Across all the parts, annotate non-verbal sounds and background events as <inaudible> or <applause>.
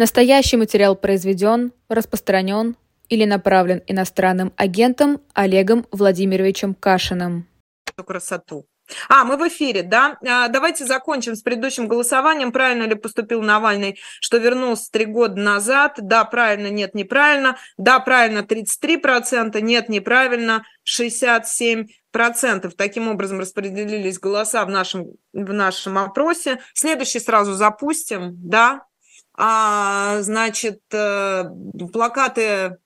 Настоящий материал произведен, распространен или направлен иностранным агентом Олегом Владимировичем Кашиным. Красоту. А, мы в эфире, да? А, давайте закончим с предыдущим голосованием. Правильно ли поступил Навальный, что вернулся три года назад? Да, правильно, нет, неправильно. Да, правильно, 33%, нет, неправильно, 67%. Таким образом распределились голоса в нашем, в нашем опросе. Следующий сразу запустим, да? А, значит, э, плакаты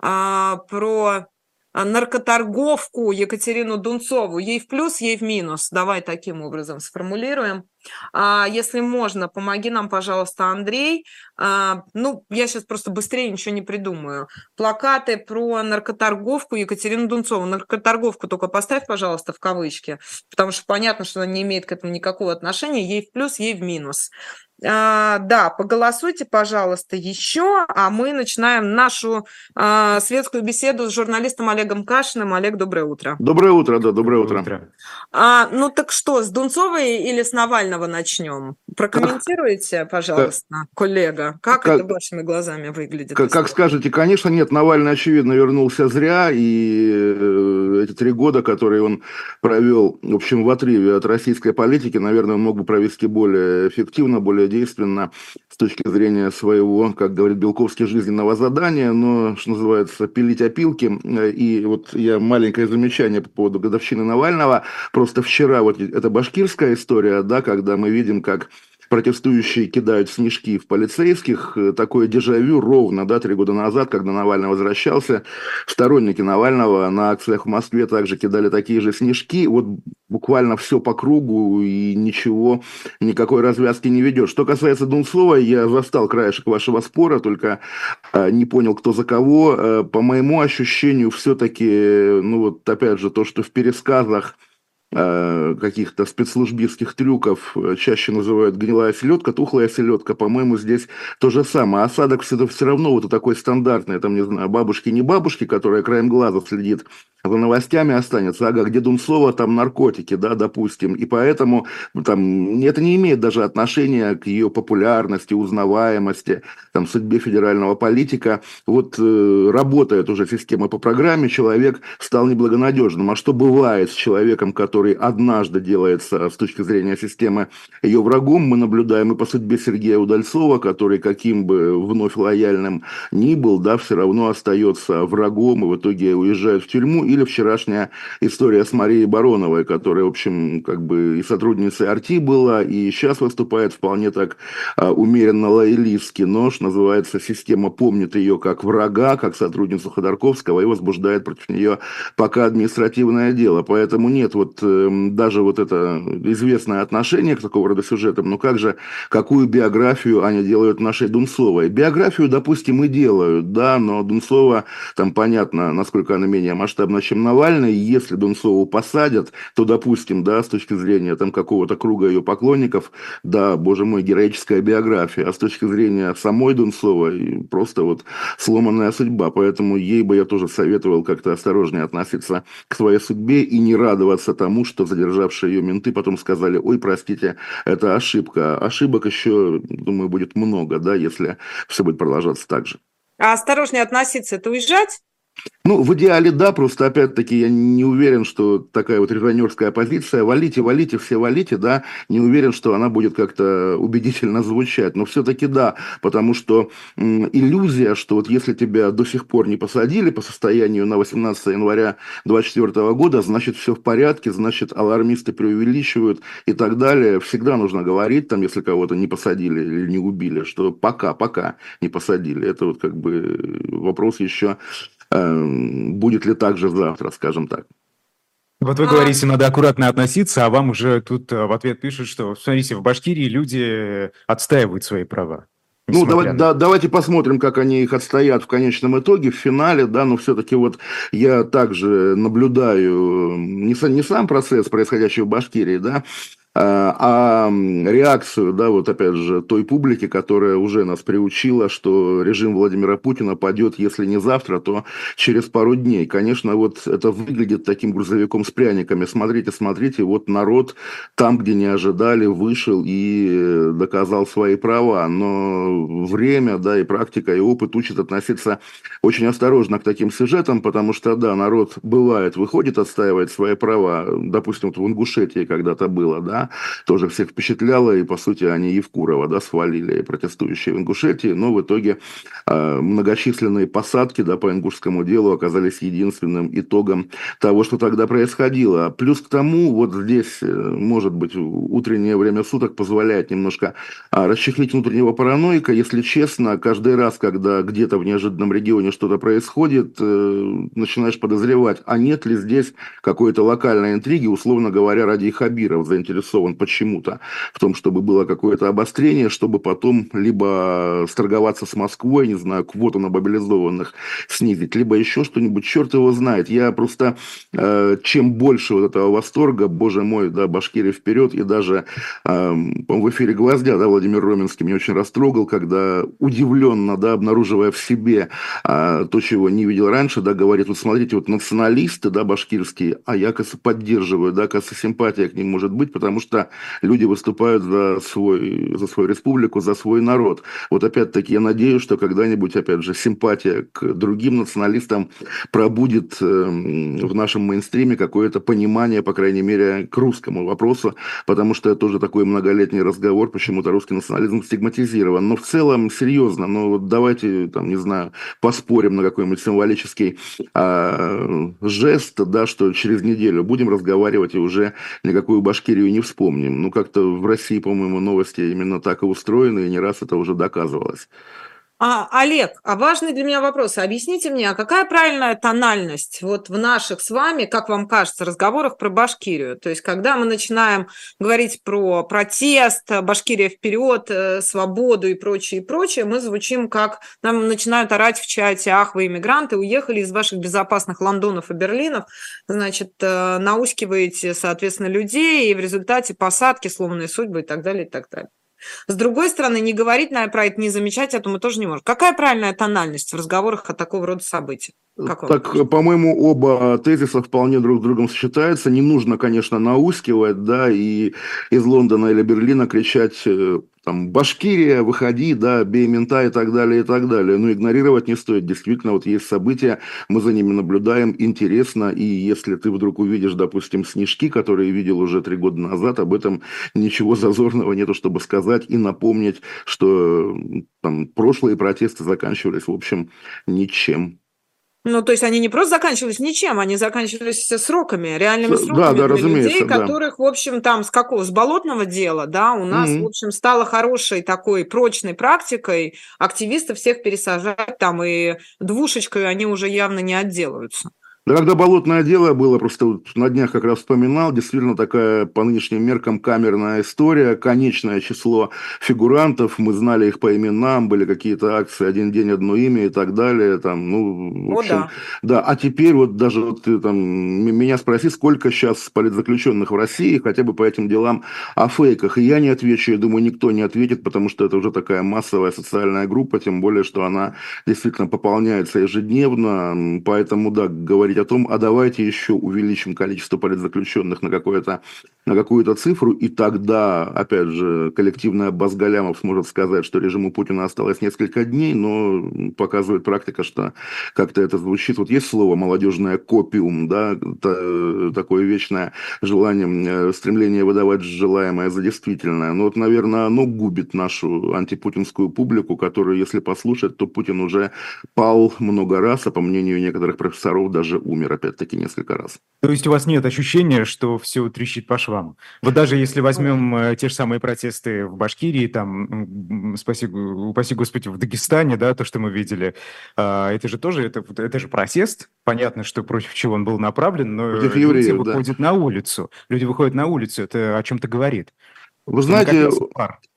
а, про наркоторговку Екатерину Дунцову. Ей в плюс, ей в минус. Давай таким образом сформулируем. А, если можно, помоги нам, пожалуйста, Андрей. А, ну, я сейчас просто быстрее ничего не придумаю. Плакаты про наркоторговку Екатерину Дунцову. Наркоторговку только поставь, пожалуйста, в кавычки, потому что понятно, что она не имеет к этому никакого отношения. Ей в плюс, ей в минус. А, да, поголосуйте, пожалуйста, еще, а мы начинаем нашу а, светскую беседу с журналистом Олегом Кашиным. Олег, доброе утро. Доброе утро, да, доброе утро. утро. А, ну так что, с Дунцовой или с Навального начнем? Прокомментируйте, пожалуйста, как, коллега, как, как это вашими глазами выглядит? Как, как скажете, конечно, нет, Навальный, очевидно, вернулся зря, и э, эти три года, которые он провел, в общем, в отрыве от российской политики, наверное, он мог бы провести более эффективно, более действенно с точки зрения своего, как говорит Белковский, жизненного задания, но, что называется, пилить опилки. И вот я маленькое замечание по поводу годовщины Навального. Просто вчера вот эта башкирская история, да, когда мы видим, как протестующие кидают снежки в полицейских. Э, такое дежавю ровно, да, три года назад, когда Навальный возвращался. Сторонники Навального на акциях в Москве также кидали такие же снежки. Вот буквально все по кругу и ничего, никакой развязки не ведет. Что касается Дунцова, я застал краешек вашего спора, только э, не понял, кто за кого. Э, по моему ощущению, все-таки, ну вот опять же, то, что в пересказах каких-то спецслужбистских трюков э, чаще называют гнилая селедка, тухлая селедка, по-моему, здесь то же самое. Осадок все, все равно вот такой стандартный, там, не знаю, бабушки, не бабушки, которая краем глаза следит за новостями останется, ага, где Дунцова, там наркотики, да, допустим, и поэтому ну, там это не имеет даже отношения к ее популярности, узнаваемости, там, судьбе федерального политика. Вот э, работает уже система по программе, человек стал неблагонадежным. А что бывает с человеком, который однажды делается с точки зрения системы ее врагом, мы наблюдаем и по судьбе Сергея Удальцова, который каким бы вновь лояльным ни был, да, все равно остается врагом и в итоге уезжает в тюрьму или вчерашняя история с Марией Бароновой, которая, в общем, как бы и сотрудницей Арти была, и сейчас выступает вполне так а, умеренно лоялистски, но, что называется, система помнит ее как врага, как сотрудницу Ходорковского и возбуждает против нее пока административное дело. Поэтому нет, вот даже вот это известное отношение к такого рода сюжетам, ну как же, какую биографию они делают нашей Дунцовой? Биографию, допустим, и делают, да, но Дунцова, там понятно, насколько она менее масштабна чем Навальный, если Дунцову посадят, то, допустим, да, с точки зрения там какого-то круга ее поклонников, да, боже мой, героическая биография, а с точки зрения самой Дунцовой, просто вот сломанная судьба, поэтому ей бы я тоже советовал как-то осторожнее относиться к своей судьбе и не радоваться тому, что задержавшие ее менты потом сказали, ой, простите, это ошибка. Ошибок еще, думаю, будет много, да, если все будет продолжаться так же. А осторожнее относиться, это уезжать? Ну, в идеале да, просто опять-таки я не уверен, что такая вот резонерская позиция, валите, валите, все валите, да, не уверен, что она будет как-то убедительно звучать, но все-таки да, потому что м, иллюзия, что вот если тебя до сих пор не посадили по состоянию на 18 января 2024 года, значит все в порядке, значит алармисты преувеличивают и так далее, всегда нужно говорить, там, если кого-то не посадили или не убили, что пока, пока не посадили, это вот как бы вопрос еще будет ли так же завтра, скажем так. Вот вы говорите, надо аккуратно относиться, а вам уже тут э, в ответ пишут, что, смотрите, в Башкирии люди отстаивают свои права. Ну, давай, да, давайте посмотрим, как они их отстоят в конечном итоге, в финале, да, но все-таки вот я также наблюдаю не, не сам процесс, происходящий в Башкирии, да, а реакцию, да, вот опять же, той публики, которая уже нас приучила, что режим Владимира Путина падет, если не завтра, то через пару дней. Конечно, вот это выглядит таким грузовиком с пряниками. Смотрите, смотрите, вот народ там, где не ожидали, вышел и доказал свои права. Но время, да, и практика, и опыт учат относиться очень осторожно к таким сюжетам, потому что, да, народ бывает, выходит, отстаивает свои права. Допустим, вот в Ингушетии когда-то было, да, тоже всех впечатляло, и, по сути, они Евкурова, да, свалили протестующие в Ингушетии, но в итоге э, многочисленные посадки, да, по ингушскому делу оказались единственным итогом того, что тогда происходило. Плюс к тому, вот здесь, э, может быть, утреннее время суток позволяет немножко а, расчехлить внутреннего параноика. Если честно, каждый раз, когда где-то в неожиданном регионе что-то происходит, э, начинаешь подозревать, а нет ли здесь какой-то локальной интриги, условно говоря, ради Хабиров заинтересован почему-то в том, чтобы было какое-то обострение, чтобы потом либо сторговаться с Москвой, не знаю, квоту на мобилизованных снизить, либо еще что-нибудь, черт его знает. Я просто, э, чем больше вот этого восторга, боже мой, да, Башкирия вперед, и даже э, в эфире «Гвоздя», да, Владимир Роменский меня очень растрогал, когда удивленно, да, обнаруживая в себе э, то, чего не видел раньше, да, говорит, вот смотрите, вот националисты, да, башкирские, а я, кажется, поддерживаю, да, кажется, симпатия к ним может быть, потому что люди выступают за, свой, за свою республику, за свой народ. Вот опять-таки я надеюсь, что когда-нибудь, опять же, симпатия к другим националистам пробудет эм, в нашем мейнстриме какое-то понимание, по крайней мере, к русскому вопросу, потому что это тоже такой многолетний разговор, почему-то русский национализм стигматизирован. Но в целом, серьезно, ну вот давайте, там, не знаю, поспорим на какой-нибудь символический а, жест, да, что через неделю будем разговаривать и уже никакую Башкирию не вспомним. Ну, как-то в России, по-моему, новости именно так и устроены, и не раз это уже доказывалось. А, Олег, а важный для меня вопрос. Объясните мне, а какая правильная тональность вот в наших с вами, как вам кажется, разговорах про Башкирию? То есть, когда мы начинаем говорить про протест, Башкирия вперед, э, свободу и прочее, и прочее, мы звучим как, нам начинают орать в чате, ах, вы иммигранты, уехали из ваших безопасных Лондонов и Берлинов, значит, э, наускиваете, соответственно, людей, и в результате посадки, сломанные судьбы и так далее, и так далее. С другой стороны, не говорить наверное, про это, не замечать это мы тоже не можем. Какая правильная тональность в разговорах о такого рода событиях? так, по-моему, оба тезиса вполне друг с другом сочетаются. Не нужно, конечно, наускивать, да, и из Лондона или Берлина кричать э, там, Башкирия, выходи, да, бей мента и так далее, и так далее. Но игнорировать не стоит. Действительно, вот есть события, мы за ними наблюдаем, интересно, и если ты вдруг увидишь, допустим, снежки, которые видел уже три года назад, об этом ничего зазорного нету, чтобы сказать и напомнить, что там прошлые протесты заканчивались, в общем, ничем. Ну, то есть они не просто заканчивались ничем, они заканчивались сроками, реальными сроками да, да, для людей, да. которых, в общем, там с какого, с болотного дела, да, у нас, mm-hmm. в общем, стало хорошей такой прочной практикой активистов всех пересажать там, и двушечкой они уже явно не отделаются. Да когда болотное дело было, просто вот на днях как раз вспоминал, действительно такая по нынешним меркам камерная история, конечное число фигурантов, мы знали их по именам, были какие-то акции «Один день, одно имя» и так далее, там, ну, в общем, О, да. да. А теперь вот даже вот ты там меня спроси, сколько сейчас политзаключенных в России, хотя бы по этим делам о фейках, и я не отвечу, я думаю, никто не ответит, потому что это уже такая массовая социальная группа, тем более, что она действительно пополняется ежедневно, поэтому, да, говорить говорить о том, а давайте еще увеличим количество политзаключенных на, какое-то, на какую-то цифру, и тогда, опять же, коллективная Базгалямов сможет сказать, что режиму Путина осталось несколько дней, но показывает практика, что как-то это звучит. Вот есть слово молодежное копиум, да, такое вечное желание, стремление выдавать желаемое за действительное. Но вот, наверное, оно губит нашу антипутинскую публику, которую, если послушать, то Путин уже пал много раз, а по мнению некоторых профессоров, даже умер опять-таки несколько раз. То есть у вас нет ощущения, что все трещит по швам? Вот даже если возьмем э, те же самые протесты в Башкирии, там, спаси, упаси господи, в Дагестане, да, то, что мы видели, а, это же тоже, это, это же протест, понятно, что против чего он был направлен, но против люди евреев, выходят да. на улицу, люди выходят на улицу, это о чем-то говорит. Вы знаете,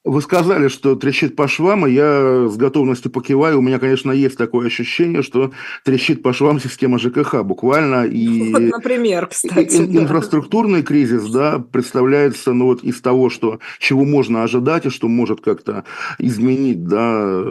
Вы сказали, что трещит по швам, и я с готовностью покиваю. У меня, конечно, есть такое ощущение, что трещит по швам система ЖКХ буквально. <laughs> И, вот, например, кстати. И, да. Инфраструктурный кризис да, представляется ну, вот из того, что, чего можно ожидать и что может как-то изменить да,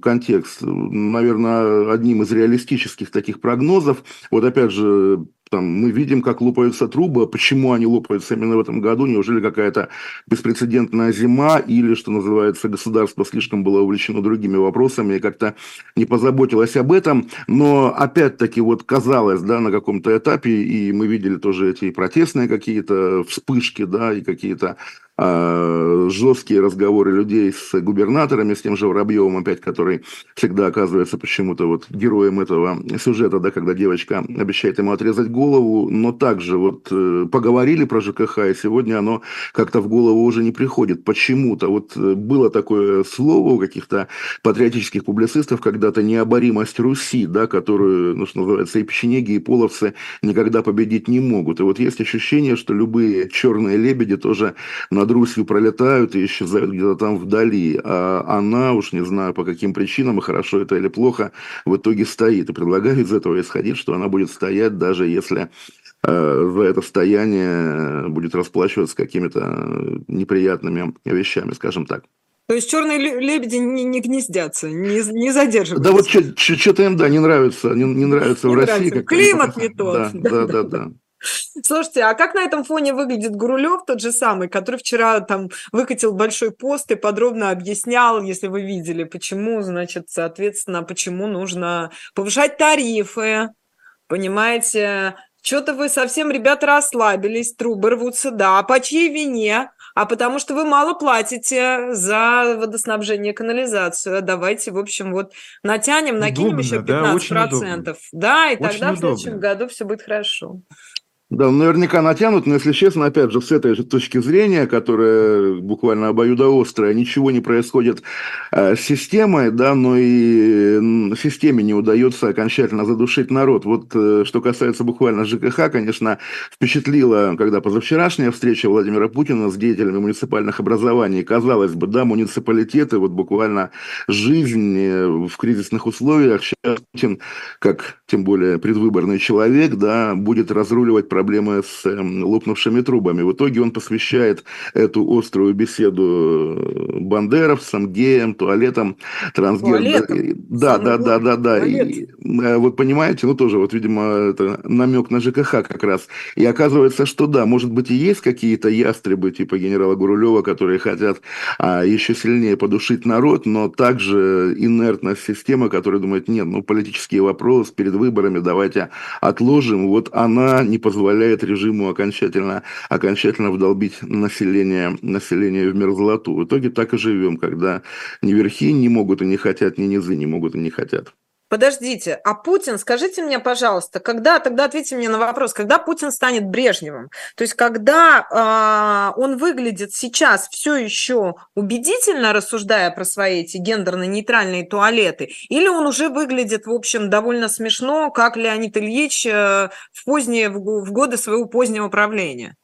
контекст. Наверное, одним из реалистических таких прогнозов. Вот опять же, там, мы видим, как лопаются трубы. Почему они лопаются именно в этом году? Неужели какая-то беспрецедентная зима или, что называется, государство слишком было увлечено другими вопросами и как-то не позаботилось об этом? Но опять-таки вот казалось, да, на каком-то этапе, и мы видели тоже эти протестные какие-то вспышки, да, и какие-то а, жесткие разговоры людей с губернаторами, с тем же Воробьевым опять, который всегда оказывается почему-то вот героем этого сюжета, да, когда девочка обещает ему отрезать голову, но также вот э, поговорили про ЖКХ, и сегодня оно как-то в голову уже не приходит. Почему-то вот э, было такое слово у каких-то патриотических публицистов когда-то необоримость Руси, да, которую, ну, что называется, и печенеги, и половцы никогда победить не могут. И вот есть ощущение, что любые черные лебеди тоже на над Русью пролетают и исчезают где-то там вдали, а она, уж не знаю по каким причинам, и хорошо это или плохо, в итоге стоит. И предлагаю из этого исходить, что она будет стоять, даже если э, за это стояние будет расплачиваться какими-то неприятными вещами, скажем так. То есть черные лебеди не, не гнездятся, не, не задерживаются. Да вот что-то им, да, не нравится, не, не нравится не в нравится. России. Климат не <laughs> тот. Да, да, <laughs> да, да. Слушайте, а как на этом фоне выглядит Гурулев, тот же самый, который вчера там выкатил большой пост и подробно объяснял, если вы видели, почему, значит, соответственно, почему нужно повышать тарифы, понимаете, что-то вы совсем, ребята, расслабились, трубы рвутся, да, а по чьей вине? А потому что вы мало платите за водоснабжение, канализацию. Давайте, в общем, вот натянем, накинем удобно, еще 15%. Да, да и очень тогда удобно. в следующем году все будет хорошо. Да, наверняка натянут, но если честно, опять же, с этой же точки зрения, которая буквально обоюдоострая, ничего не происходит э, с системой, да, но и системе не удается окончательно задушить народ. Вот э, что касается буквально ЖКХ, конечно, впечатлила, когда позавчерашняя встреча Владимира Путина с деятелями муниципальных образований, казалось бы, да, муниципалитеты, вот буквально жизнь э, в кризисных условиях, сейчас Путин, как тем более предвыборный человек, да, будет разруливать проблемы с эм, лопнувшими трубами. В итоге он посвящает эту острую беседу э, бандеровцам, геям, туалетам, трансгендерам. Да, да, да, да, да. И, э, вот понимаете, ну тоже вот, видимо, это намек на ЖКХ как раз. И оказывается, что да, может быть и есть какие-то ястребы типа генерала Гурулева, которые хотят а, еще сильнее подушить народ, но также инертность системы, которая думает, нет, ну политический вопрос перед выборами давайте отложим. Вот она не позволяет позволяет режиму окончательно, окончательно вдолбить население, население в мерзлоту. В итоге так и живем, когда ни верхи не могут и не хотят, ни низы не могут и не хотят. Подождите, а Путин, скажите мне, пожалуйста, когда, тогда ответьте мне на вопрос, когда Путин станет Брежневым? То есть, когда э, он выглядит сейчас все еще убедительно, рассуждая про свои эти гендерно-нейтральные туалеты, или он уже выглядит, в общем, довольно смешно, как Леонид Ильич э, в, поздние, в годы своего позднего правления?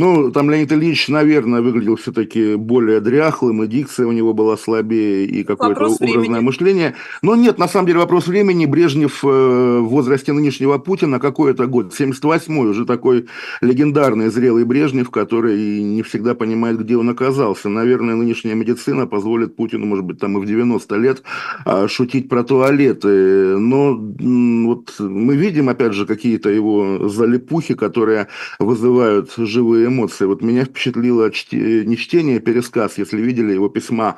Ну, там Леонид Ильич, наверное, выглядел все-таки более дряхлым, и дикция у него была слабее, и какое-то образное времени. мышление. Но нет, на самом деле вопрос времени. Брежнев э, в возрасте нынешнего Путина, какой это год? 78-й, уже такой легендарный зрелый Брежнев, который не всегда понимает, где он оказался. Наверное, нынешняя медицина позволит Путину, может быть, там и в 90 лет а, шутить про туалеты. Но вот мы видим, опять же, какие-то его залипухи, которые вызывают живые эмоции. Вот меня впечатлило чти, не чтение, а пересказ, если видели его письма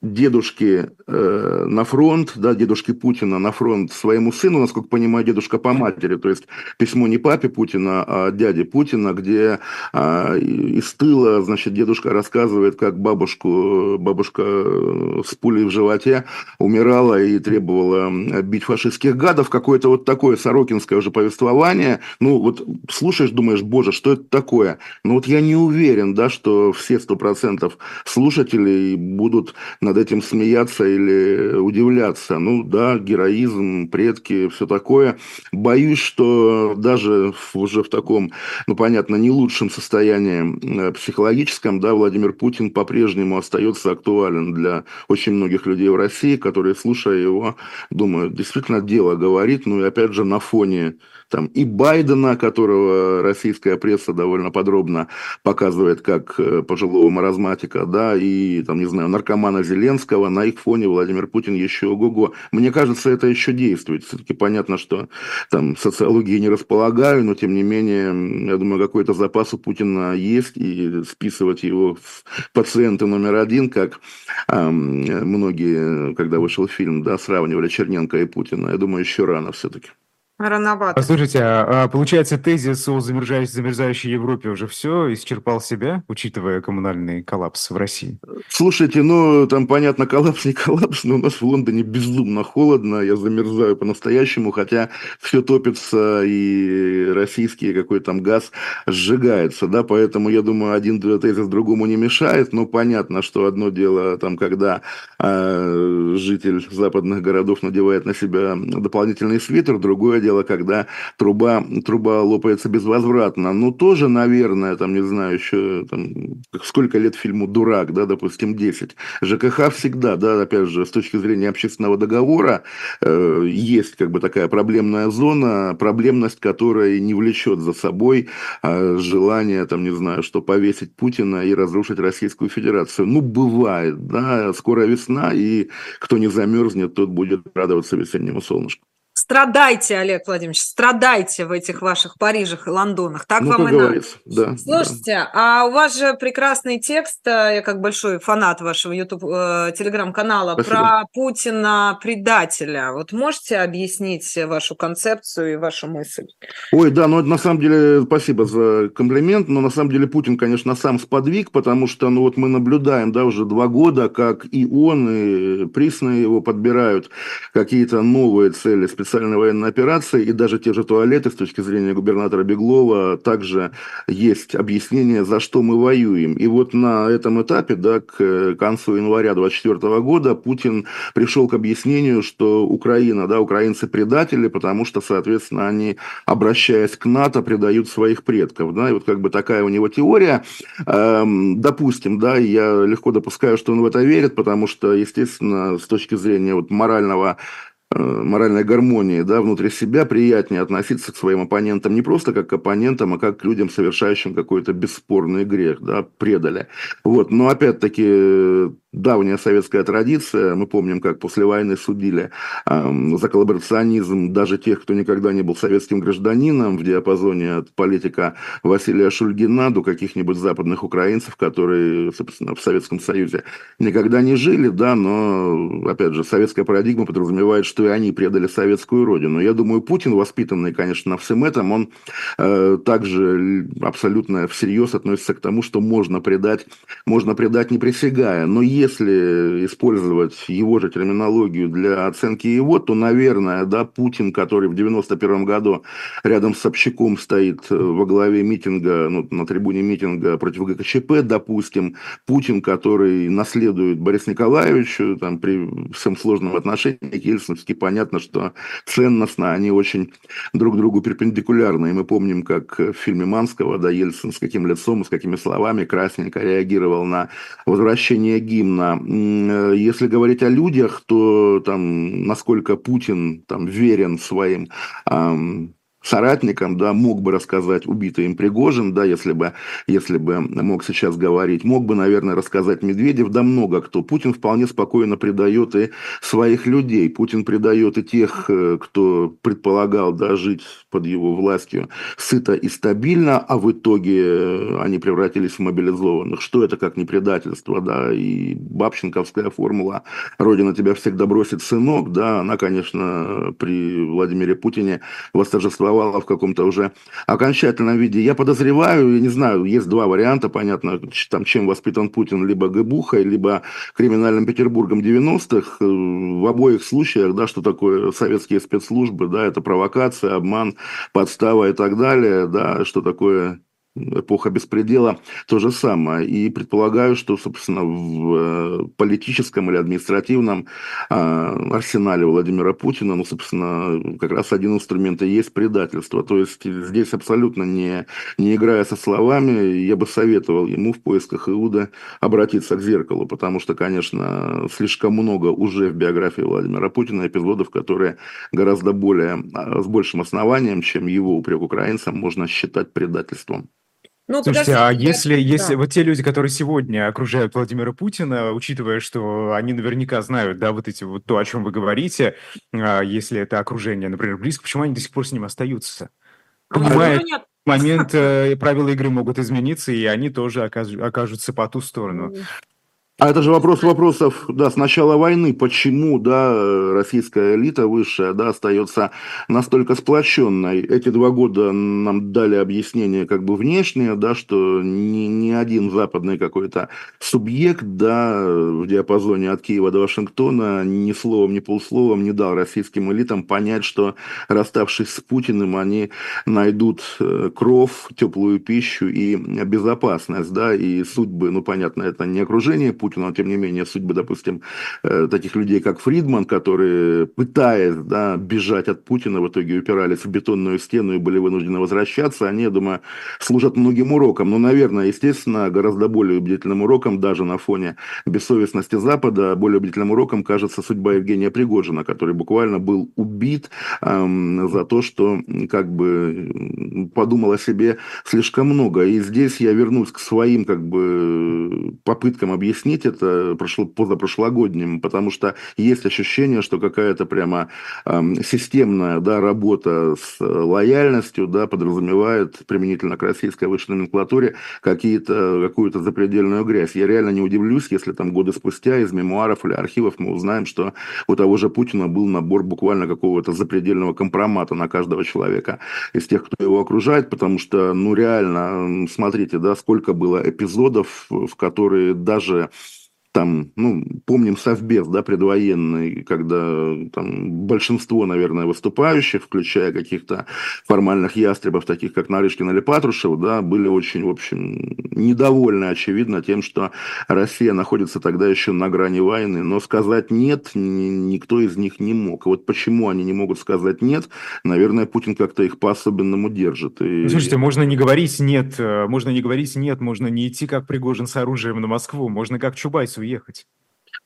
дедушки э, на фронт, да, дедушки Путина на фронт своему сыну, насколько понимаю, дедушка по матери, то есть письмо не папе Путина, а дяде Путина, где э, из тыла, значит, дедушка рассказывает, как бабушку, бабушка э, с пулей в животе умирала и требовала бить фашистских гадов, какое-то вот такое сорокинское уже повествование, ну вот слушаешь, думаешь, боже, что это такое? Ну вот я не уверен, да, что все сто процентов слушателей будут над этим смеяться или удивляться. Ну да, героизм, предки, все такое. Боюсь, что даже уже в таком, ну понятно, не лучшем состоянии психологическом, да, Владимир Путин по-прежнему остается актуален для очень многих людей в России, которые, слушая его, думают, действительно дело говорит, ну и опять же на фоне там и Байдена, которого российская пресса довольно подробно показывает как э, пожилого маразматика, да, и, там, не знаю, наркомана Зеленского, на их фоне Владимир Путин еще ого-го. Мне кажется, это еще действует. Все-таки понятно, что там социологии не располагаю, но, тем не менее, я думаю, какой-то запас у Путина есть, и списывать его в пациенты номер один, как эм, многие, когда вышел фильм, да, сравнивали Черненко и Путина, я думаю, еще рано все-таки. Рановато. Послушайте, а, а, получается, тезис о замерзающей, замерзающей Европе уже все исчерпал себя, учитывая коммунальный коллапс в России? Слушайте, ну, там, понятно, коллапс не коллапс, но у нас в Лондоне безумно холодно, я замерзаю по-настоящему, хотя все топится, и российский какой там газ сжигается, да, поэтому, я думаю, один тезис другому не мешает, но понятно, что одно дело, там, когда э, житель западных городов надевает на себя дополнительный свитер, другое дело, дело, когда труба, труба лопается безвозвратно. Ну, тоже, наверное, там, не знаю, еще там, сколько лет фильму «Дурак», да, допустим, 10. ЖКХ всегда, да, опять же, с точки зрения общественного договора, э, есть как бы такая проблемная зона, проблемность, которая не влечет за собой э, желание, там, не знаю, что повесить Путина и разрушить Российскую Федерацию. Ну, бывает, да, скоро весна, и кто не замерзнет, тот будет радоваться весеннему солнышку. Страдайте, Олег Владимирович, страдайте в этих ваших Парижах и Лондонах. Так ну, вам и надо. Да, Слушайте, да. а у вас же прекрасный текст, э, я как большой фанат вашего YouTube э, телеграм-канала, про Путина предателя. Вот можете объяснить вашу концепцию и вашу мысль? Ой, да, ну на самом деле спасибо за комплимент, но на самом деле Путин, конечно, сам сподвиг, потому что ну вот мы наблюдаем, да, уже два года, как и он, и присные его подбирают какие-то новые цели специально специальной военной операции, и даже те же туалеты, с точки зрения губернатора Беглова, также есть объяснение, за что мы воюем. И вот на этом этапе, да, к концу января 2024 года, Путин пришел к объяснению, что Украина, да, украинцы предатели, потому что, соответственно, они, обращаясь к НАТО, предают своих предков. Да, и вот как бы такая у него теория. Эм, допустим, да, я легко допускаю, что он в это верит, потому что, естественно, с точки зрения вот морального моральной гармонии да, внутри себя приятнее относиться к своим оппонентам не просто как к оппонентам, а как к людям, совершающим какой-то бесспорный грех, да, предали. Вот. Но опять-таки давняя советская традиция. Мы помним, как после войны судили э, за коллаборационизм даже тех, кто никогда не был советским гражданином в диапазоне от политика Василия Шульгина до каких-нибудь западных украинцев, которые, собственно, в Советском Союзе никогда не жили, да, но, опять же, советская парадигма подразумевает, что и они предали советскую родину. Я думаю, Путин, воспитанный, конечно, на всем этом, он э, также абсолютно всерьез относится к тому, что можно предать, можно предать не присягая. Но если использовать его же терминологию для оценки его, то, наверное, да, Путин, который в 91 году рядом с Собчаком стоит э, во главе митинга, ну, на трибуне митинга против ГКЧП, допустим, Путин, который наследует Борис Николаевичу, там, при всем сложном отношении к Ельцински, понятно, что ценностно они очень друг другу перпендикулярны. И мы помним, как в фильме Манского, да, Ельцин с каким лицом, с какими словами красненько реагировал на возвращение гимна. Э, если говорить о людях, то там, насколько Путин там, верен своим соратникам, да, мог бы рассказать убитый им Пригожин, да, если бы, если бы мог сейчас говорить, мог бы, наверное, рассказать Медведев, да много кто. Путин вполне спокойно предает и своих людей. Путин предает и тех, э, кто предполагал, да, жить под его властью сыто и стабильно, а в итоге э, они превратились в мобилизованных. Что это как не предательство, да, и бабченковская формула «Родина тебя всегда бросит, сынок», да, она, конечно, при Владимире Путине восторжествовала существовала в каком-то уже окончательном виде. Я подозреваю, я не знаю, есть два варианта, понятно, там, чем воспитан Путин, либо Гбухой, либо криминальным Петербургом 90-х. Э, в обоих случаях, да, что такое советские спецслужбы, да, это провокация, обман, подстава и так далее, да, что такое эпоха беспредела, то же самое. И предполагаю, что, собственно, в э, политическом или административном а, арсенале Владимира Путина, ну, собственно, как раз один инструмент и есть предательство. То есть здесь абсолютно не, не играя со словами, я бы советовал ему в поисках Иуда обратиться к зеркалу, потому что, конечно, слишком много уже в биографии Владимира Путина эпизодов, которые гораздо более, а, с большим основанием, чем его упрек украинцам, можно считать предательством. Ну, Слушайте, а если, если да. вот те люди, которые сегодня окружают Владимира Путина, учитывая, что они наверняка знают, да, вот эти вот то, о чем вы говорите, а, если это окружение, например, близко, почему они до сих пор с ним остаются? Понимают, а, момент э, правила игры могут измениться, и они тоже окажутся по ту сторону. А это же вопрос вопросов, да, с начала войны, почему, да, российская элита высшая, да, остается настолько сплоченной. Эти два года нам дали объяснение как бы внешнее, да, что ни, ни один западный какой-то субъект, да, в диапазоне от Киева до Вашингтона ни словом, ни полусловом не дал российским элитам понять, что расставшись с Путиным, они найдут э, кров, теплую пищу и безопасность, да, и судьбы, ну, понятно, это не окружение Путина, Путина, но тем не менее судьбы, допустим, э, таких людей, как Фридман, которые, пытаясь да, бежать от Путина, в итоге упирались в бетонную стену и были вынуждены возвращаться, они, я думаю, служат многим уроком. Но, наверное, естественно, гораздо более убедительным уроком, даже на фоне бессовестности Запада, более убедительным уроком кажется судьба Евгения Пригожина, который буквально был убит эм, за то, что как бы подумал о себе слишком много. И здесь я вернусь к своим как бы попыткам объяснить, объяснить это прошло, позапрошлогодним, потому что есть ощущение, что какая-то прямо э, системная да, работа с лояльностью да, подразумевает применительно к российской высшей номенклатуре какие-то, какую-то запредельную грязь. Я реально не удивлюсь, если там годы спустя из мемуаров или архивов мы узнаем, что у того же Путина был набор буквально какого-то запредельного компромата на каждого человека из тех, кто его окружает, потому что, ну, реально, смотрите, да, сколько было эпизодов, в которые даже там, ну, помним Совбез, да, предвоенный, когда там большинство, наверное, выступающих, включая каких-то формальных ястребов, таких как Нарышкин или Патрушев, да, были очень, в общем, недовольны, очевидно, тем, что Россия находится тогда еще на грани войны. Но сказать «нет» никто из них не мог. вот почему они не могут сказать «нет», наверное, Путин как-то их по-особенному держит. И... Слушайте, можно не говорить «нет», э, можно не говорить «нет», можно не идти как Пригожин с оружием на Москву, можно как Чубайс уехать.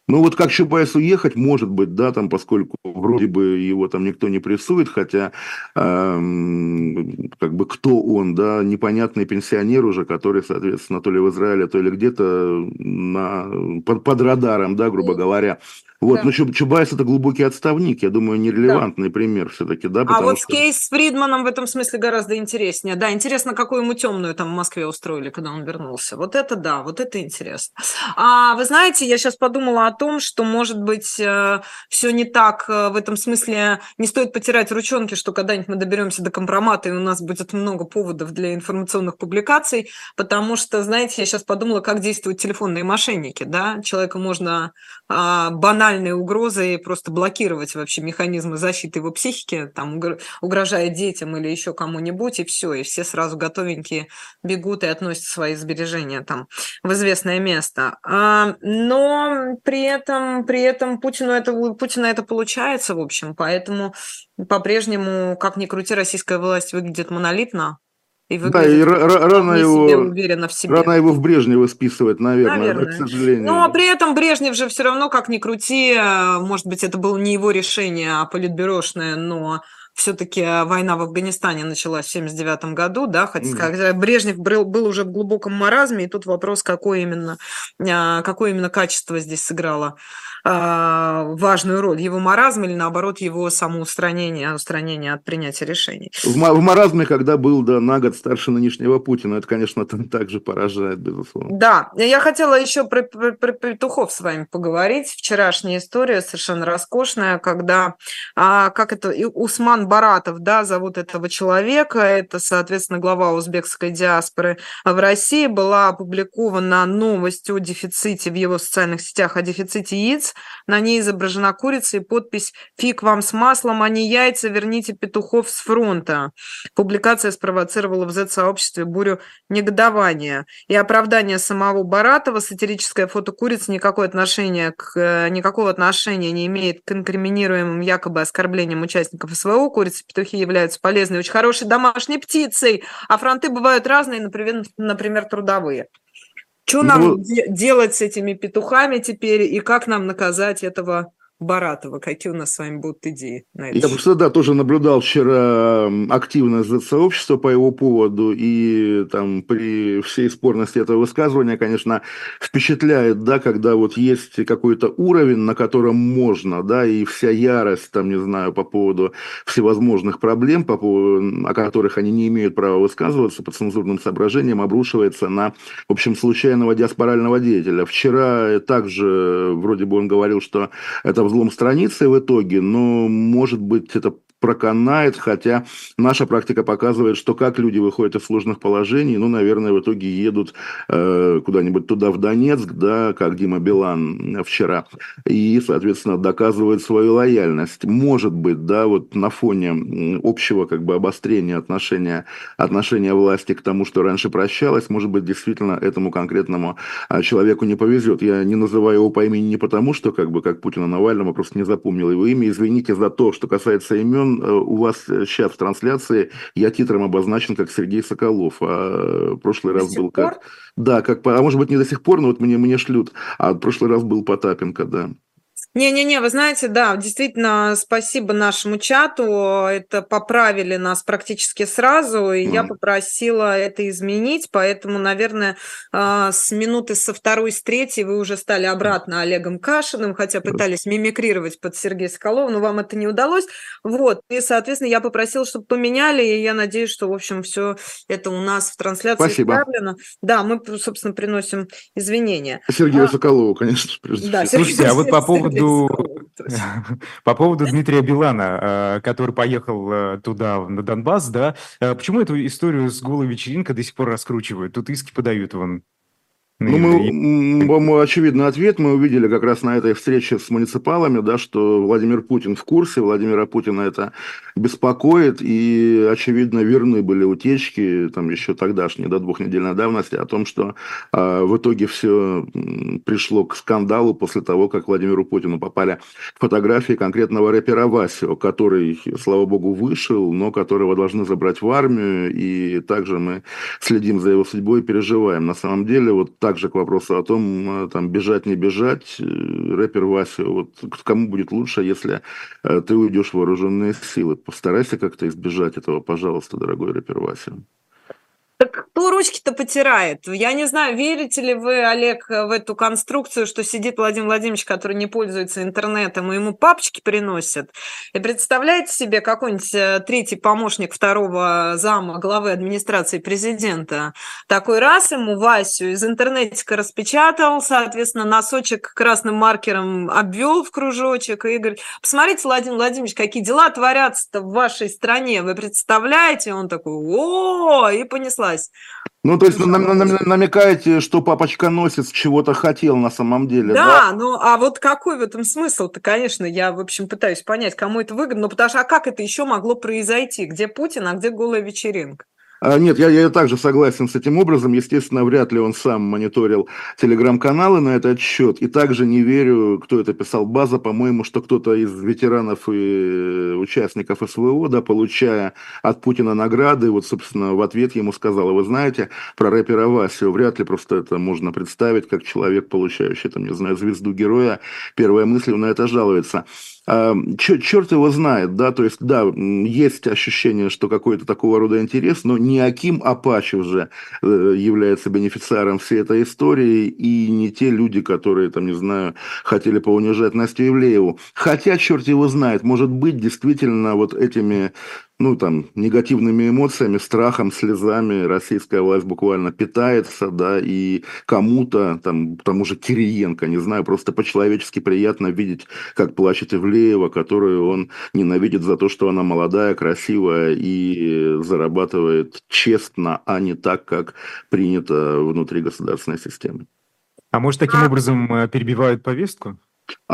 Ну вот как Чубайс уехать, может быть, да, там, поскольку вроде бы его там никто не прессует, хотя эм, как бы кто он, да, непонятный пенсионер уже, который, соответственно, то ли в Израиле, то ли где-то на, под, под радаром, да, грубо говоря, вот, да. но Чубайс это глубокий отставник, я думаю, нерелевантный да. пример все-таки, да? А вот что... кейс с Фридманом в этом смысле гораздо интереснее. Да, интересно, какую ему темную там в Москве устроили, когда он вернулся. Вот это да, вот это интересно. А вы знаете, я сейчас подумала о том, что, может быть, э, все не так э, в этом смысле, не стоит потирать ручонки, что когда-нибудь мы доберемся до компромата, и у нас будет много поводов для информационных публикаций, потому что, знаете, я сейчас подумала, как действуют телефонные мошенники, да? Человека можно а, банально реальные угрозы и просто блокировать вообще механизмы защиты его психики, там, угрожая детям или еще кому-нибудь, и все, и все сразу готовенькие бегут и относят свои сбережения там в известное место. А, но при этом, при этом Путину это, Путина это получается, в общем, поэтому по-прежнему, как ни крути, российская власть выглядит монолитно, и да, и рано его, уверенно в себе. рано его в Брежнева списывать, наверное, наверное. к сожалению. Ну, а при этом Брежнев же все равно, как ни крути, э, может быть, это было не его решение, а политбюрошное, но все-таки война в Афганистане началась в 1979 году, да, хотя mm. Брежнев был, был уже в глубоком маразме, и тут вопрос, какое именно, а, какое именно качество здесь сыграло а, важную роль? Его маразм или, наоборот, его самоустранение, устранение от принятия решений? В, в маразме, когда был да, на год старше нынешнего Путина, это, конечно, <laughs> также поражает, безусловно. Да, я хотела еще про, про, про петухов с вами поговорить. Вчерашняя история совершенно роскошная, когда, а, как это, Усман Рамзан Баратов, да, зовут этого человека, это, соответственно, глава узбекской диаспоры в России, была опубликована новость о дефиците в его социальных сетях, о дефиците яиц, на ней изображена курица и подпись «Фиг вам с маслом, а не яйца, верните петухов с фронта». Публикация спровоцировала в Z-сообществе бурю негодования и оправдание самого Баратова, сатирическое фото курицы никакое отношение к, э, никакого отношения не имеет к инкриминируемым якобы оскорблениям участников СВО. Курицы, петухи являются полезной, очень хорошей домашней птицей, а фронты бывают разные, например, например трудовые. Что ну, нам де- делать с этими петухами теперь и как нам наказать этого Баратова. Какие у нас с вами будут идеи на это? Я просто, да, тоже наблюдал вчера активность сообщества по его поводу, и там при всей спорности этого высказывания, конечно, впечатляет, да, когда вот есть какой-то уровень, на котором можно, да, и вся ярость, там, не знаю, по поводу всевозможных проблем, по поводу, о которых они не имеют права высказываться по цензурным соображениям, обрушивается на, в общем, случайного диаспорального деятеля. Вчера также, вроде бы он говорил, что это взлом страницы в итоге, но, может быть, это проканает, хотя наша практика показывает, что как люди выходят из сложных положений, ну, наверное, в итоге едут э, куда-нибудь туда, в Донецк, да, как Дима Билан вчера, и, соответственно, доказывают свою лояльность. Может быть, да, вот на фоне общего как бы обострения отношения, отношения власти к тому, что раньше прощалось, может быть, действительно этому конкретному а, человеку не повезет. Я не называю его по имени не потому, что, как бы, как Путина Навального, просто не запомнил его имя. Извините за то, что касается имен, Э, у вас сейчас в трансляции я титром обозначен как Сергей Соколов, а прошлый до раз был как... Да, как... А может быть не до сих пор, но вот мне, мне шлют. А прошлый раз был Потапенко, да. Не-не-не, вы знаете, да, действительно, спасибо нашему чату. Это поправили нас практически сразу, и mm. я попросила это изменить, поэтому, наверное, а, с минуты со второй, с третьей вы уже стали обратно Олегом Кашиным, хотя пытались мимикрировать под Сергея Соколова, но вам это не удалось. Вот, и, соответственно, я попросила, чтобы поменяли, и я надеюсь, что, в общем, все это у нас в трансляции спасибо. исправлено. Да, мы, собственно, приносим извинения. Сергею а... Соколову, конечно. Да, Слушайте, а вот по поводу поводу, <laughs> по поводу Дмитрия Билана, э, который поехал э, туда, на Донбасс, да, э, почему эту историю с голой вечеринкой до сих пор раскручивают? Тут иски подают вон. Ну, мы, мы, очевидный ответ мы увидели как раз на этой встрече с муниципалами, да, что Владимир Путин в курсе, Владимира Путина это беспокоит, и, очевидно, верны были утечки, там еще тогдашние, до двухнедельной давности, о том, что э, в итоге все пришло к скандалу после того, как Владимиру Путину попали фотографии конкретного рэпера Васио, который, слава богу, вышел, но которого должны забрать в армию, и также мы следим за его судьбой и переживаем. На самом деле, вот так также к вопросу о том, э, там, бежать, не бежать, э, рэпер Вася, вот кому будет лучше, если э, ты уйдешь в вооруженные силы. Постарайся как-то избежать этого, пожалуйста, дорогой рэпер Вася. Так кто ручки-то потирает? Я не знаю, верите ли вы, Олег, в эту конструкцию, что сидит Владимир Владимирович, который не пользуется интернетом, и ему папочки приносят? И представляете себе какой-нибудь э, третий помощник второго зама главы администрации президента? Такой раз ему Васю из интернетика распечатал, соответственно, носочек красным маркером обвел в кружочек и говорит, посмотрите, Владимир Владимирович, какие дела творятся-то в вашей стране, вы представляете? Он такой, о, и понесла началась. Ну, то есть намекаете, что папочка носит, чего-то хотел на самом деле, да? Да, ну, а вот какой в этом смысл-то, конечно, я, в общем, пытаюсь понять, кому это выгодно, ну, потому что, а как это еще могло произойти? Где Путин, а где голая вечеринка? А, нет, я, я также согласен с этим образом. Естественно, вряд ли он сам мониторил телеграм-каналы на этот счет. И также не верю, кто это писал, база, по-моему, что кто-то из ветеранов и участников СВО, да, получая от Путина награды, вот, собственно, в ответ ему сказал, вы знаете, про рэпера Васю, вряд ли просто это можно представить, как человек, получающий, там, не знаю, звезду героя, первая мысль на это жалуется. Черт его знает, да, то есть, да, есть ощущение, что какой-то такого рода интерес, но не Аким Апачев же э, является бенефициаром всей этой истории, и не те люди, которые, там, не знаю, хотели поунижать Настю Евлееву. Хотя, черт его знает, может быть, действительно, вот этими ну, там, негативными эмоциями, страхом, слезами российская власть буквально питается, да, и кому-то, там, тому же Кириенко, не знаю, просто по-человечески приятно видеть, как плачет Ивлеева, которую он ненавидит за то, что она молодая, красивая и зарабатывает честно, а не так, как принято внутри государственной системы. А может, таким образом э, перебивают повестку?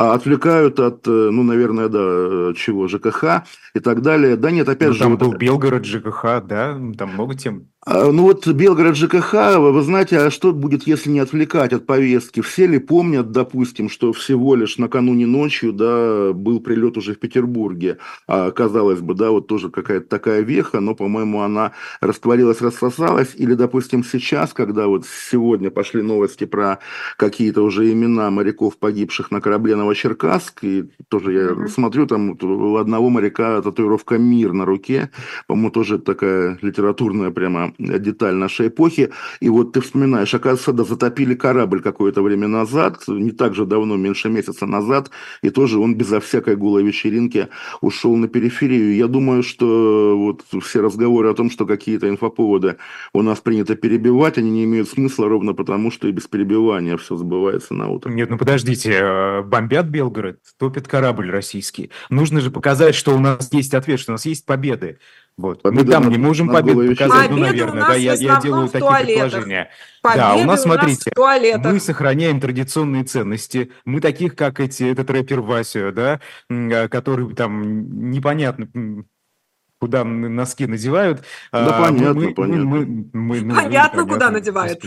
А отвлекают от, э, ну, наверное, да, э, чего, ЖКХ и так далее. Да нет, опять ну, же... Там вот был Белгород, ЖКХ, да, там много тем. А, ну вот Белгород ЖКХ, вы знаете, а что будет, если не отвлекать от повестки? Все ли помнят, допустим, что всего лишь накануне ночью, да, был прилет уже в Петербурге, а, казалось бы, да, вот тоже какая-то такая веха, но, по-моему, она растворилась, рассосалась, или, допустим, сейчас, когда вот сегодня пошли новости про какие-то уже имена моряков, погибших на корабле Новочеркасск, и тоже я mm-hmm. смотрю, там у одного моряка татуировка «Мир» на руке, по-моему, тоже такая литературная прямо деталь нашей эпохи. И вот ты вспоминаешь, оказывается, да, затопили корабль какое-то время назад, не так же давно, меньше месяца назад, и тоже он безо всякой голой вечеринки ушел на периферию. Я думаю, что вот все разговоры о том, что какие-то инфоповоды у нас принято перебивать, они не имеют смысла ровно потому, что и без перебивания все сбывается на утро. Нет, ну подождите, э, бомбят Белгород, топит корабль российский. Нужно же показать, что у нас есть ответ, что у нас есть победы. Вот. Мы там не можем победу показать, ну, наверное, да, я, я делаю такие предположения. Победы да, у нас, смотрите, нас мы сохраняем традиционные ценности. Мы таких, как эти, этот рэпер Вася, да, а, который там непонятно куда носки надевают. Да, а, понятно, мы, понятно. Мы, мы, мы, ну, понятно, куда надевают.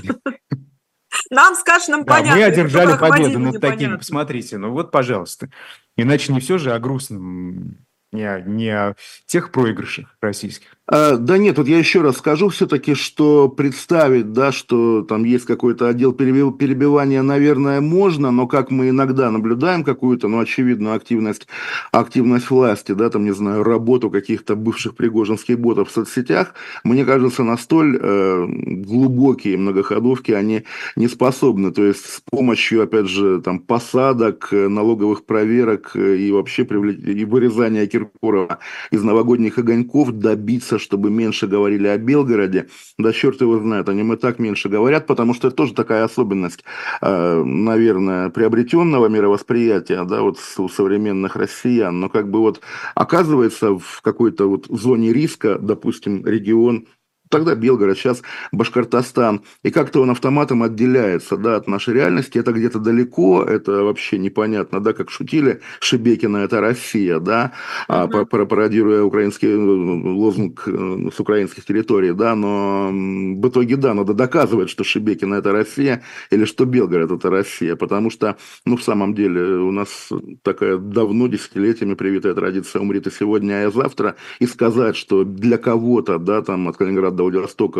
Нам с Кашиным да, понятно. Мы одержали победу над такими. Посмотрите, ну вот, пожалуйста. Иначе не все же о грустном, не, не о тех проигрышах российских. А, да нет, вот я еще раз скажу все-таки, что представить, да, что там есть какой-то отдел перебивания, наверное, можно, но как мы иногда наблюдаем какую-то, ну, очевидную активность, активность власти, да, там, не знаю, работу каких-то бывших пригожинских ботов в соцсетях, мне кажется, на столь э, глубокие многоходовки они не способны. То есть с помощью, опять же, там, посадок, налоговых проверок и вообще и вырезания Киркорова из новогодних огоньков добиться чтобы меньше говорили о Белгороде, да черт его знает, они мы так меньше говорят, потому что это тоже такая особенность, э, наверное, приобретенного мировосприятия, да, вот у современных россиян, но как бы вот оказывается в какой-то вот зоне риска, допустим, регион Тогда Белгород, сейчас Башкортостан. И как-то он автоматом отделяется да, от нашей реальности. Это где-то далеко, это вообще непонятно, да, как шутили Шебекина, это Россия, да, mm-hmm. пародируя украинский э, лозунг э, с украинских территорий, да, но в итоге, да, надо доказывать, что Шебекина это Россия или что Белгород это Россия, потому что, ну, в самом деле, у нас такая давно, десятилетиями привитая традиция умрет и сегодня, и завтра, и сказать, что для кого-то, да, там, от Калининграда до Владивостока,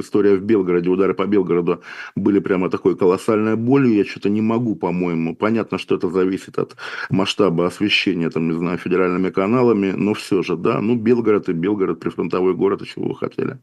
история в Белгороде, удары по Белгороду были прямо такой колоссальной болью. Я что-то не могу, по-моему. Понятно, что это зависит от масштаба освещения, там, не знаю, федеральными каналами, но все же, да, ну, Белгород и Белгород, прифронтовой город, а чего вы хотели?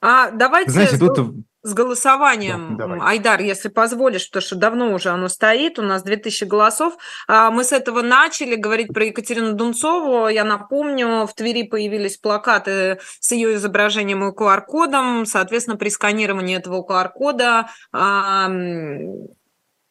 А давайте... Знаете, тут с голосованием, да, Айдар, если позволишь, потому что давно уже оно стоит, у нас 2000 голосов. А, мы с этого начали говорить про Екатерину Дунцову. Я напомню, в Твери появились плакаты с ее изображением и QR-кодом. Соответственно, при сканировании этого QR-кода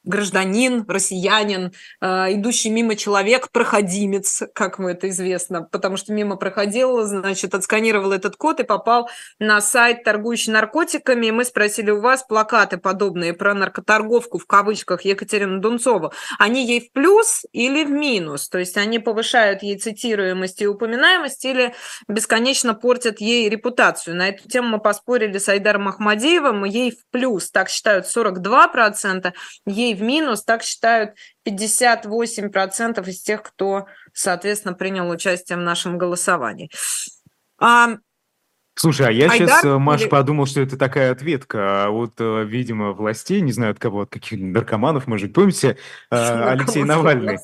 гражданин, россиянин, э, идущий мимо человек, проходимец, как мы это известно, потому что мимо проходил, значит, отсканировал этот код и попал на сайт, торгующий наркотиками. Мы спросили у вас плакаты подобные про наркоторговку, в кавычках, Екатерину Дунцову. Они ей в плюс или в минус? То есть они повышают ей цитируемость и упоминаемость или бесконечно портят ей репутацию? На эту тему мы поспорили с Айдаром Ахмадеевым. Ей в плюс, так считают 42%, ей в минус, так считают 58% из тех, кто, соответственно, принял участие в нашем голосовании. А, Слушай, а я Айдар сейчас, э, Маш, или... подумал, что это такая ответка от, э, видимо, властей, не знаю от кого, от каких наркоманов, может быть. Помните, э, <laughs> Алексей Навальный?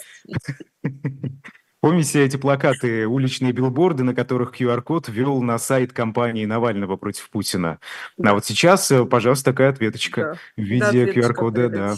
<laughs> Помните эти плакаты, уличные билборды, на которых QR-код ввел на сайт компании Навального против Путина? А вот сейчас, пожалуйста, такая ответочка да. в виде да, QR-кода, да.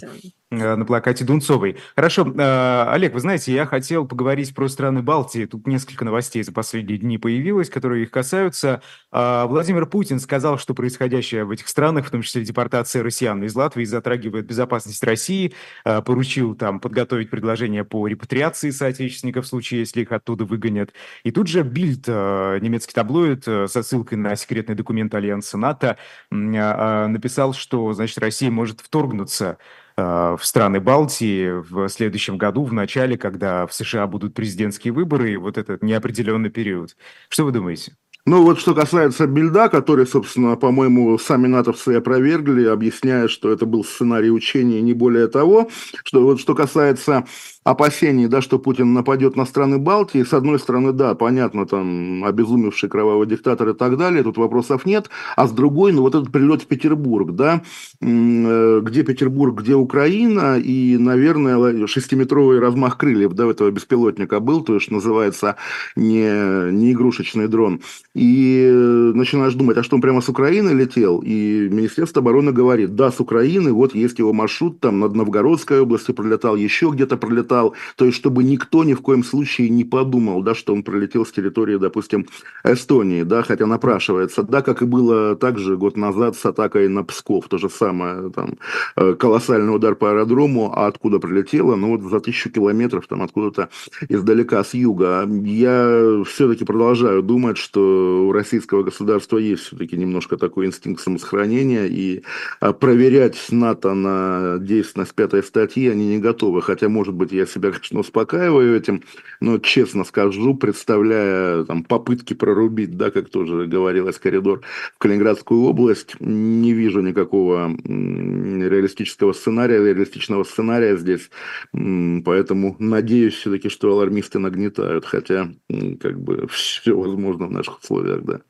Э, на плакате Дунцовой. Хорошо, э, Олег, вы знаете, я хотел поговорить про страны Балтии. Тут несколько новостей за последние дни появилось, которые их касаются. Э, Владимир Путин сказал, что происходящее в этих странах, в том числе депортация россиян из Латвии, затрагивает безопасность России, поручил там подготовить предложение по репатриации соотечественников в случае, если их оттуда выгонят. И тут же Бильд, немецкий таблоид, со ссылкой на секретный документ Альянса НАТО, написал, что, значит, Россия может вторгнуться Э, в страны Балтии в следующем году, в начале, когда в США будут президентские выборы, и вот этот неопределенный период. Что вы думаете? Ну вот что касается Бильда, который, собственно, по-моему, сами натовцы опровергли, объясняя, что это был сценарий учения, не более того, что вот что касается опасений, да, что Путин нападет на страны Балтии, с одной стороны, да, понятно, там, обезумевший кровавый диктатор и так далее, тут вопросов нет, а с другой, ну, вот этот прилет в Петербург, да, э, где Петербург, где Украина, и, наверное, шестиметровый размах крыльев, да, этого беспилотника был, то есть, называется, не, не игрушечный дрон, и э, начинаешь думать, а что он прямо с Украины летел, и Министерство обороны говорит, да, с Украины, вот есть его маршрут, там, над Новгородской областью пролетал, еще где-то пролетал, то есть чтобы никто ни в коем случае не подумал, да, что он пролетел с территории, допустим, Эстонии, да, хотя напрашивается, да, как и было также год назад с атакой на Псков, то же самое, там, э, колоссальный удар по аэродрому, а откуда прилетело, ну вот за тысячу километров, там, откуда-то издалека, с юга. Я все-таки продолжаю думать, что у российского государства есть все-таки немножко такой инстинкт самосохранения, и а, проверять НАТО на действенность пятой статьи они не готовы, хотя, может быть, я себя, конечно, успокаиваю этим, но честно скажу, представляя там, попытки прорубить, да, как тоже говорилось, коридор в Калининградскую область, не вижу никакого реалистического сценария, реалистичного сценария здесь, поэтому надеюсь все-таки, что алармисты нагнетают, хотя как бы все возможно в наших условиях, да.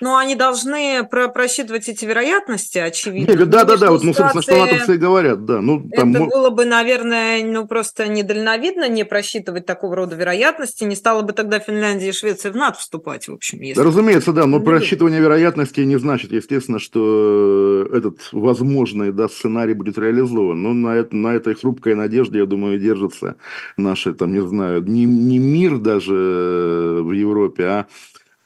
Ну, они должны про просчитывать эти вероятности, очевидно. Нет, да, да, да, вот, ну, собственно, что натовцы и говорят, да. Ну, там... Это было бы, наверное, ну, просто не недальновидно не просчитывать такого рода вероятности, не стало бы тогда Финляндия и Швеция в НАТО вступать, в общем. Если... Да, разумеется, да, но просчитывание вероятности не значит, естественно, что этот возможный да, сценарий будет реализован. Но на, это, на этой хрупкой надежде, я думаю, держится наши, там, не знаю, не, не мир даже в Европе, а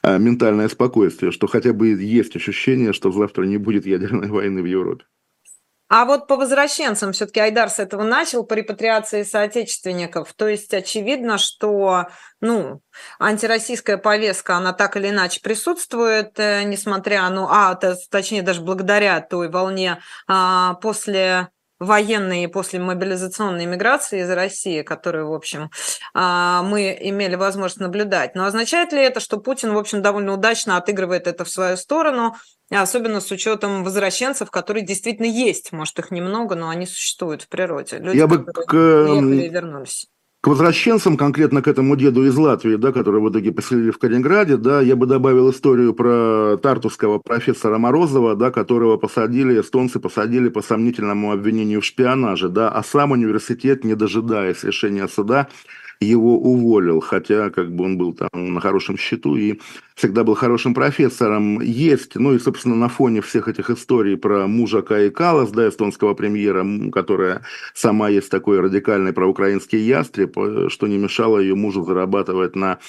ментальное спокойствие, что хотя бы есть ощущение, что завтра не будет ядерной <laughs> войны в Европе. А вот по возвращенцам, все-таки Айдар с этого начал, по репатриации соотечественников. То есть очевидно, что ну, антироссийская повестка, она так или иначе присутствует, э, несмотря, ну, а, точнее, даже благодаря той волне а, после военной и после мобилизационной миграции из России, которую, в общем, а, мы имели возможность наблюдать. Но означает ли это, что Путин, в общем, довольно удачно отыгрывает это в свою сторону, особенно с учетом возвращенцев, которые действительно есть, может, их немного, но они существуют в природе. Люди, Я бы к... и вернулись. К возвращенцам, конкретно к этому деду из Латвии, да, которого в итоге поселили в Калининграде, да, я бы добавил историю про тартусского профессора Морозова, да, которого посадили, эстонцы посадили по сомнительному обвинению в шпионаже, да, а сам университет, не дожидаясь решения суда, его уволил, хотя как бы он был там на хорошем счету и всегда был хорошим профессором. Есть, ну и, собственно, на фоне всех этих историй про мужа Каи Калас, да, эстонского премьера, которая сама есть такой радикальный проукраинский ястреб, э, что не мешало ее мужу зарабатывать на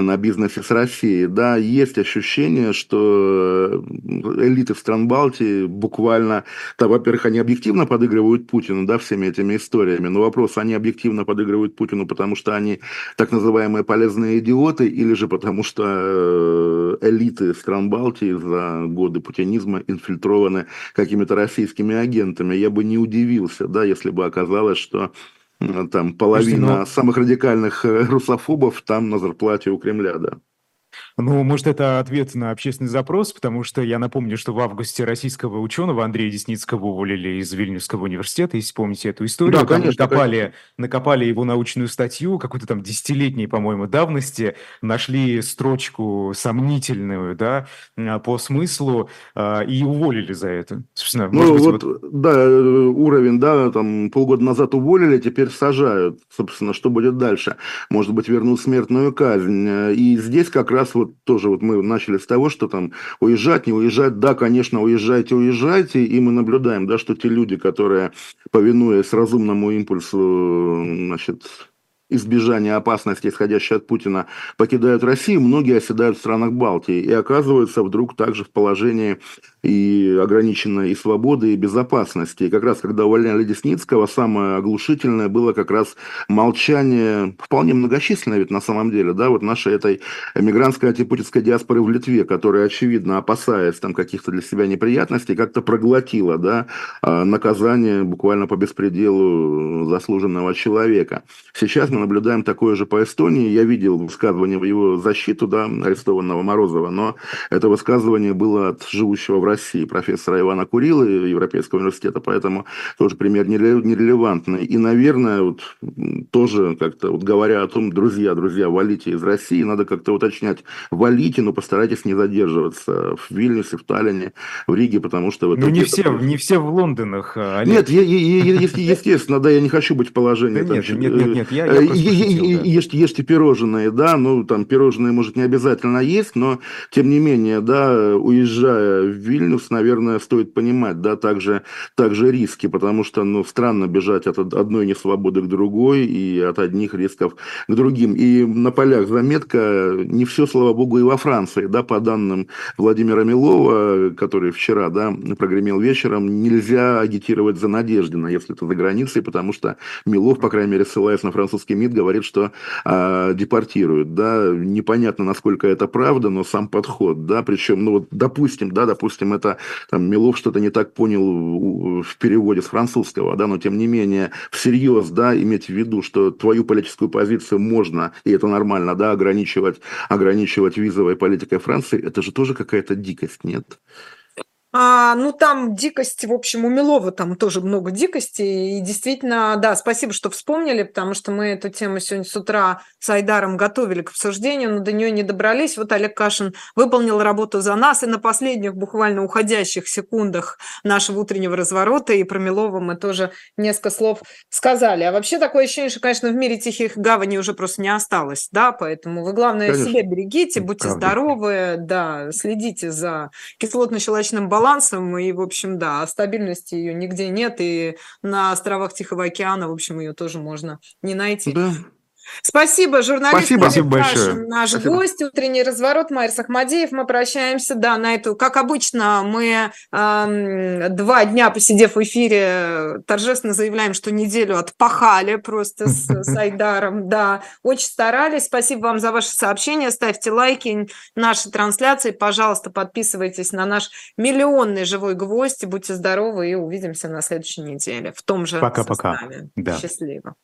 на бизнесе с Россией, да, есть ощущение, что э, элиты стран Балтии буквально, да, во-первых, они объективно подыгрывают Путину, да, всеми этими историями, но вопрос, они объективно подыгрывают Путину, потому что они так называемые полезные идиоты, или же потому что э, элиты стран Балтии за годы путинизма инфильтрованы какими-то российскими агентами. Я бы не удивился, да, если бы оказалось, что там половина Слушайте, ну... самых радикальных э, русофобов там на зарплате у Кремля, да. Ну, может, это ответ на общественный запрос, потому что я напомню, что в августе российского ученого Андрея Десницкого уволили из Вильнюсского университета, если помните эту историю. Да, конечно, накопали, конечно. накопали его научную статью, какой-то там десятилетней, по-моему, давности, нашли строчку сомнительную, да, а, по смыслу, а, и уволили за это. Собственно, ну, быть, вот, вот, да, уровень, да, там полгода назад уволили, теперь сажают. Собственно, что будет дальше? Может быть, вернут смертную казнь. И здесь как раз сейчас вот тоже вот мы начали с того, что там уезжать, не уезжать, да, конечно, уезжайте, уезжайте, и мы наблюдаем, да, что те люди, которые, повинуясь разумному импульсу, значит, избежания опасности, исходящей от Путина, покидают Россию, многие оседают в странах Балтии и оказываются вдруг также в положении и ограниченной и свободы, и безопасности. И как раз когда увольняли Десницкого, самое оглушительное было как раз молчание, вполне многочисленное ведь на самом деле, да, вот нашей этой эмигрантской антипутинской диаспоры в Литве, которая, очевидно, опасаясь там каких-то для себя неприятностей, как-то проглотила, да, а, наказание буквально по беспределу заслуженного человека. Сейчас мы наблюдаем такое же по Эстонии. Я видел высказывание в его защиту, да, арестованного Морозова, но это высказывание было от живущего в России профессора Ивана Курила Европейского университета, поэтому тоже пример нерелевантный. И, наверное, вот тоже как-то вот говоря о том, друзья, друзья, валите из России, надо как-то уточнять, валите, но постарайтесь не задерживаться в Вильнюсе, в Таллине, в Риге, потому что... Ну, не все, не все в Лондонах, Олег. Нет, я, я, я, естественно, да, я не хочу быть в положении... Да нет, нет, нет, нет, я, я ешьте, ешьте пирожные, да, ну, там, пирожные, может, не обязательно есть, но, тем не менее, да, уезжая в Вильнюс, наверное, стоит понимать, да, также, также риски, потому что, ну, странно бежать от одной несвободы к другой и от одних рисков к другим. И на полях заметка, не все, слава богу, и во Франции, да, по данным Владимира Милова, который вчера, да, прогремел вечером, нельзя агитировать за Надеждина, если это за границей, потому что Милов, по крайней мере, ссылаясь на французский МИД, говорит, что э, депортируют, да, непонятно, насколько это правда, но сам подход, да, причем, ну вот, допустим, да, допустим, это там Милов что-то не так понял в переводе с французского, да, но тем не менее, всерьез, да, иметь в виду, что твою политическую позицию можно, и это нормально, да, ограничивать, ограничивать визовой политикой Франции, это же тоже какая-то дикость, нет? А, ну, там дикость, в общем, у Милова там тоже много дикости. И действительно, да, спасибо, что вспомнили, потому что мы эту тему сегодня с утра с Айдаром готовили к обсуждению, но до нее не добрались. Вот Олег Кашин выполнил работу за нас, и на последних буквально уходящих секундах нашего утреннего разворота и про Милова мы тоже несколько слов сказали. А вообще такое ощущение, что, конечно, в мире тихих гаваней уже просто не осталось, да, поэтому вы, главное, конечно. себя берегите, будьте Правда. здоровы, да, следите за кислотно-щелочным балансом, балансом, и, в общем, да, стабильности ее нигде нет, и на островах Тихого океана, в общем, ее тоже можно не найти. Да. Спасибо, журналист Спасибо, Спасибо большое. наш Спасибо. гость, утренний разворот, Майер Сахмадеев. Мы прощаемся, да, на эту, как обычно, мы э, два дня, посидев в эфире, торжественно заявляем, что неделю отпахали просто с, с <laughs> Айдаром, да, очень старались. Спасибо вам за ваши сообщения, ставьте лайки нашей трансляции, пожалуйста, подписывайтесь на наш миллионный живой гвоздь, будьте здоровы и увидимся на следующей неделе в том же Пока-пока. Да. Счастливо.